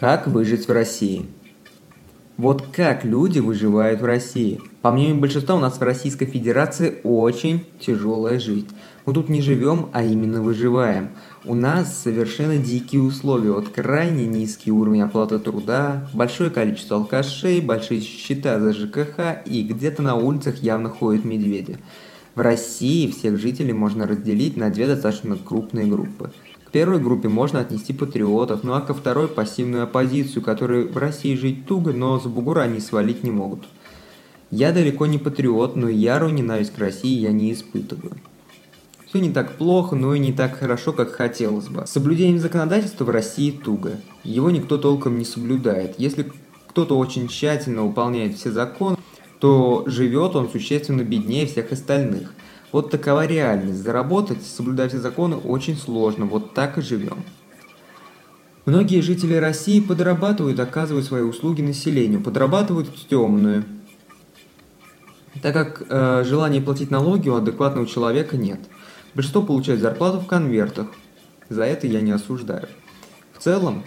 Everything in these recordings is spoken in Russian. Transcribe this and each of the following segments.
Как выжить в России? Вот как люди выживают в России? По мнению большинства, у нас в Российской Федерации очень тяжелая жизнь. Мы тут не живем, а именно выживаем. У нас совершенно дикие условия, вот крайне низкий уровень оплаты труда, большое количество алкашей, большие счета за ЖКХ и где-то на улицах явно ходят медведи. В России всех жителей можно разделить на две достаточно крупные группы – к первой группе можно отнести патриотов, ну а ко второй – пассивную оппозицию, которые в России жить туго, но за бугура они свалить не могут. Я далеко не патриот, но ярую ненависть к России я не испытываю. Все не так плохо, но и не так хорошо, как хотелось бы. С соблюдением законодательства в России туго. Его никто толком не соблюдает. Если кто-то очень тщательно выполняет все законы, то живет он существенно беднее всех остальных. Вот такова реальность. Заработать, соблюдать законы очень сложно. Вот так и живем. Многие жители России подрабатывают, оказывают свои услуги населению, подрабатывают в темную. Так как э, желания платить налоги у адекватного человека нет. Большинство получает зарплату в конвертах. За это я не осуждаю. В целом,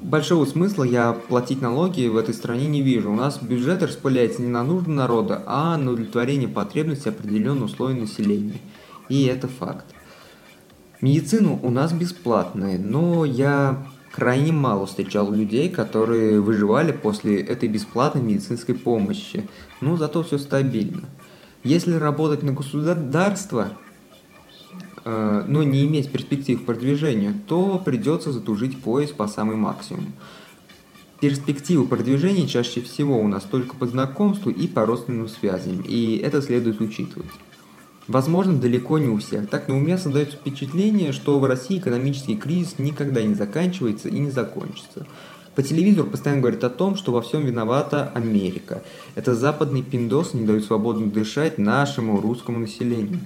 большого смысла я платить налоги в этой стране не вижу. У нас бюджет распыляется не на нужды народа, а на удовлетворение потребностей определенного слоя населения. И это факт. Медицина у нас бесплатная, но я крайне мало встречал людей, которые выживали после этой бесплатной медицинской помощи. Но зато все стабильно. Если работать на государство, но не иметь перспектив продвижения, то придется затужить пояс по самый максимум. Перспективы продвижения чаще всего у нас только по знакомству и по родственным связям, и это следует учитывать. Возможно, далеко не у всех. Так, но у меня создается впечатление, что в России экономический кризис никогда не заканчивается и не закончится. По телевизору постоянно говорят о том, что во всем виновата Америка. Это западный пиндос не дают свободно дышать нашему русскому населению.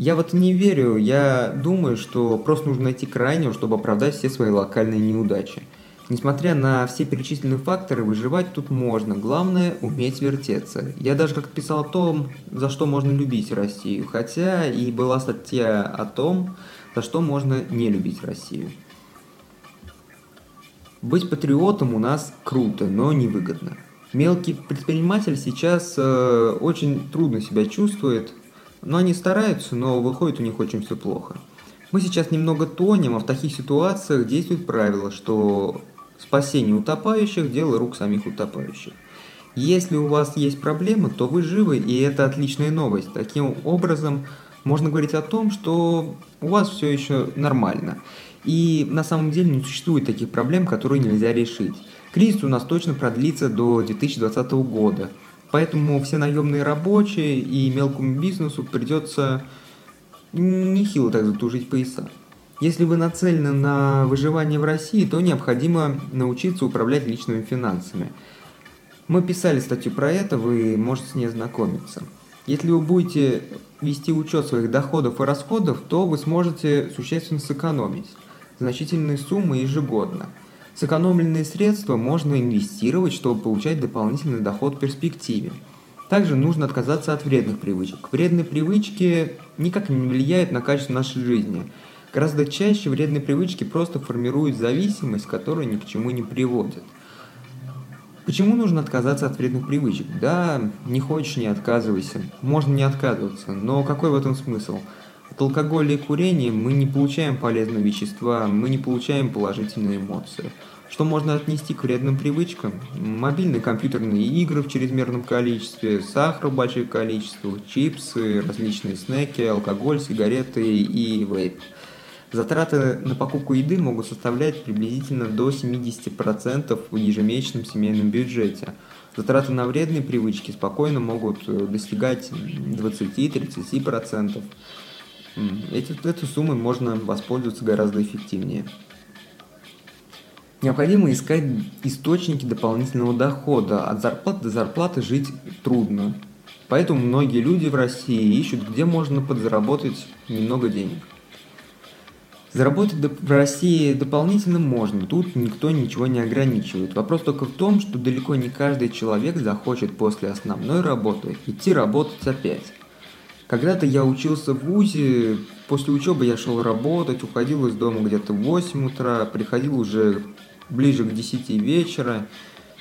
Я вот не верю, я думаю, что просто нужно найти крайнего, чтобы оправдать все свои локальные неудачи. Несмотря на все перечисленные факторы, выживать тут можно. Главное – уметь вертеться. Я даже как писал о том, за что можно любить Россию. Хотя и была статья о том, за что можно не любить Россию. Быть патриотом у нас круто, но невыгодно. Мелкий предприниматель сейчас э, очень трудно себя чувствует, но они стараются, но выходит у них очень все плохо. Мы сейчас немного тонем, а в таких ситуациях действует правило, что спасение утопающих – дело рук самих утопающих. Если у вас есть проблемы, то вы живы, и это отличная новость. Таким образом, можно говорить о том, что у вас все еще нормально. И на самом деле не существует таких проблем, которые нельзя решить. Кризис у нас точно продлится до 2020 года. Поэтому все наемные рабочие и мелкому бизнесу придется нехило так затужить пояса. Если вы нацелены на выживание в России, то необходимо научиться управлять личными финансами. Мы писали статью про это, вы можете с ней ознакомиться. Если вы будете вести учет своих доходов и расходов, то вы сможете существенно сэкономить значительные суммы ежегодно – Сэкономленные средства можно инвестировать, чтобы получать дополнительный доход в перспективе. Также нужно отказаться от вредных привычек. Вредные привычки никак не влияют на качество нашей жизни. Гораздо чаще вредные привычки просто формируют зависимость, которая ни к чему не приводит. Почему нужно отказаться от вредных привычек? Да, не хочешь, не отказывайся. Можно не отказываться, но какой в этом смысл? От алкоголя и курения мы не получаем полезные вещества, мы не получаем положительные эмоции. Что можно отнести к вредным привычкам? Мобильные компьютерные игры в чрезмерном количестве, сахар в больших количествах, чипсы, различные снеки, алкоголь, сигареты и вейп. Затраты на покупку еды могут составлять приблизительно до 70% в ежемесячном семейном бюджете. Затраты на вредные привычки спокойно могут достигать 20-30%. Эти, этой суммой можно воспользоваться гораздо эффективнее. Необходимо искать источники дополнительного дохода. От зарплаты до зарплаты жить трудно. Поэтому многие люди в России ищут, где можно подзаработать немного денег. Заработать в России дополнительно можно, тут никто ничего не ограничивает. Вопрос только в том, что далеко не каждый человек захочет после основной работы идти работать опять. Когда-то я учился в ВУЗе, после учебы я шел работать, уходил из дома где-то в 8 утра, приходил уже ближе к 10 вечера.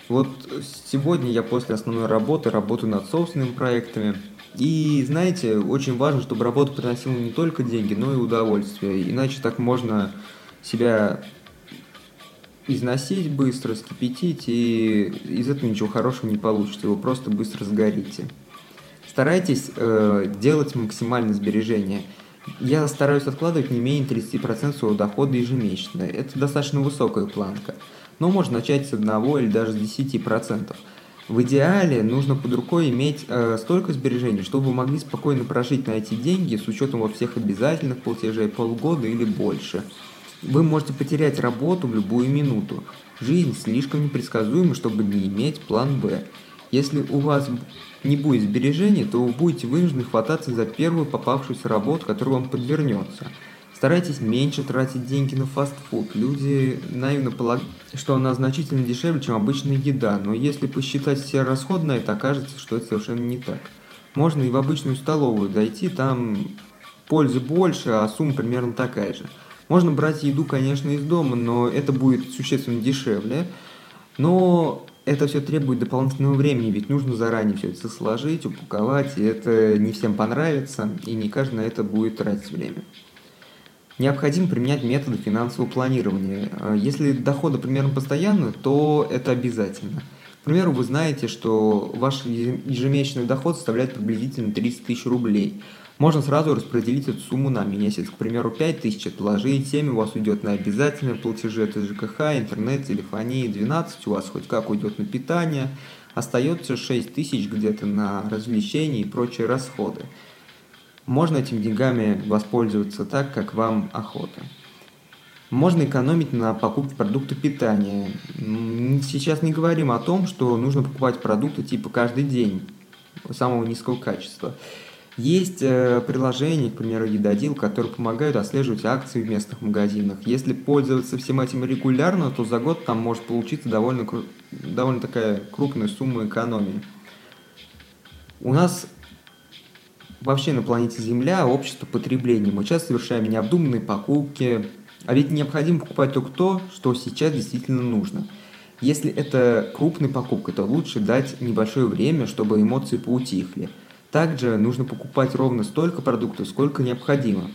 Вот сегодня я после основной работы работаю над собственными проектами. И знаете, очень важно, чтобы работа приносила не только деньги, но и удовольствие. Иначе так можно себя износить быстро, скипятить, и из этого ничего хорошего не получится, вы просто быстро сгорите. Старайтесь э, делать максимальное сбережение. Я стараюсь откладывать не менее 30% своего дохода ежемесячно. Это достаточно высокая планка. Но можно начать с одного или даже с 10%. В идеале нужно под рукой иметь э, столько сбережений, чтобы вы могли спокойно прожить на эти деньги с учетом во всех обязательных платежей полгода или больше. Вы можете потерять работу в любую минуту. Жизнь слишком непредсказуема, чтобы не иметь план «Б». Если у вас не будет сбережений, то вы будете вынуждены хвататься за первую попавшуюся работу, которая вам подвернется. Старайтесь меньше тратить деньги на фастфуд. Люди наивно полагают, что она значительно дешевле, чем обычная еда, но если посчитать все расходы на это, окажется, что это совершенно не так. Можно и в обычную столовую зайти, там пользы больше, а сумма примерно такая же. Можно брать еду, конечно, из дома, но это будет существенно дешевле. Но это все требует дополнительного времени, ведь нужно заранее все это сложить, упаковать, и это не всем понравится, и не каждый на это будет тратить время. Необходимо применять методы финансового планирования. Если доходы примерно постоянны, то это обязательно. К примеру, вы знаете, что ваш ежемесячный доход составляет приблизительно 30 тысяч рублей – можно сразу распределить эту сумму на месяц. К примеру, 5000 отложить, 7 у вас уйдет на обязательные платежи, это ЖКХ, интернет, телефонии, 12 у вас хоть как уйдет на питание, остается 6 тысяч где-то на развлечения и прочие расходы. Можно этими деньгами воспользоваться так, как вам охота. Можно экономить на покупке продуктов питания. Сейчас не говорим о том, что нужно покупать продукты типа каждый день самого низкого качества. Есть э, приложения, к примеру, Едодил, которые помогают отслеживать акции в местных магазинах. Если пользоваться всем этим регулярно, то за год там может получиться довольно, довольно такая крупная сумма экономии. У нас вообще на планете Земля общество потребления. Мы часто совершаем необдуманные покупки, а ведь необходимо покупать только то, что сейчас действительно нужно. Если это крупная покупка, то лучше дать небольшое время, чтобы эмоции поутихли – также нужно покупать ровно столько продуктов, сколько необходимо.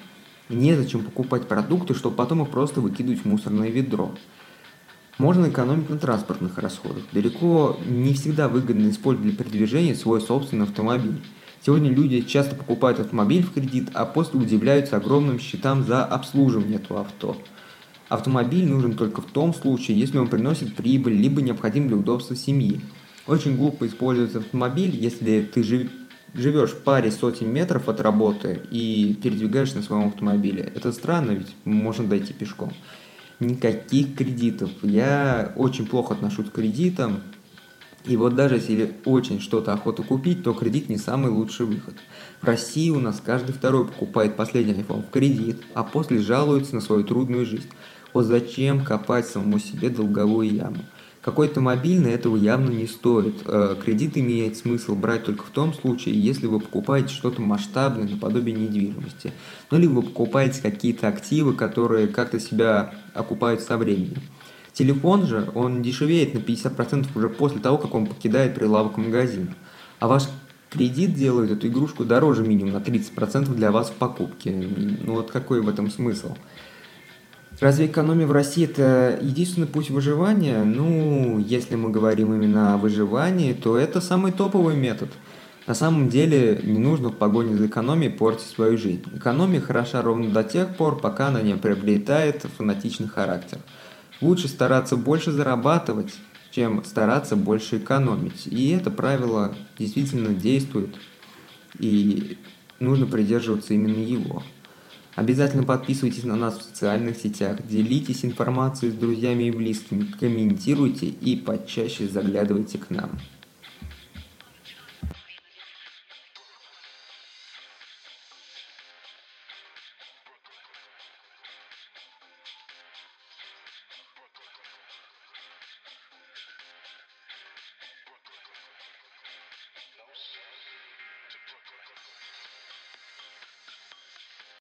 Незачем покупать продукты, чтобы потом их просто выкидывать в мусорное ведро. Можно экономить на транспортных расходах. Далеко не всегда выгодно использовать для передвижения свой собственный автомобиль. Сегодня люди часто покупают автомобиль в кредит, а после удивляются огромным счетам за обслуживание этого авто. Автомобиль нужен только в том случае, если он приносит прибыль, либо необходим для удобства семьи. Очень глупо использовать автомобиль, если ты жив живешь в паре сотен метров от работы и передвигаешься на своем автомобиле. Это странно, ведь можно дойти пешком. Никаких кредитов. Я очень плохо отношусь к кредитам. И вот даже если очень что-то охота купить, то кредит не самый лучший выход. В России у нас каждый второй покупает последний iPhone в кредит, а после жалуется на свою трудную жизнь. Вот зачем копать самому себе долговую яму? Какой-то мобильный этого явно не стоит. Э, кредит имеет смысл брать только в том случае, если вы покупаете что-то масштабное, наподобие недвижимости. Ну, либо вы покупаете какие-то активы, которые как-то себя окупают со временем. Телефон же, он дешевеет на 50% уже после того, как он покидает прилавок магазина. А ваш кредит делает эту игрушку дороже минимум на 30% для вас в покупке. Ну вот какой в этом смысл? Разве экономия в России это единственный путь выживания? Ну, если мы говорим именно о выживании, то это самый топовый метод. На самом деле не нужно в погоне за экономией портить свою жизнь. Экономия хороша ровно до тех пор, пока она не приобретает фанатичный характер. Лучше стараться больше зарабатывать, чем стараться больше экономить. И это правило действительно действует, и нужно придерживаться именно его. Обязательно подписывайтесь на нас в социальных сетях, делитесь информацией с друзьями и близкими, комментируйте и почаще заглядывайте к нам.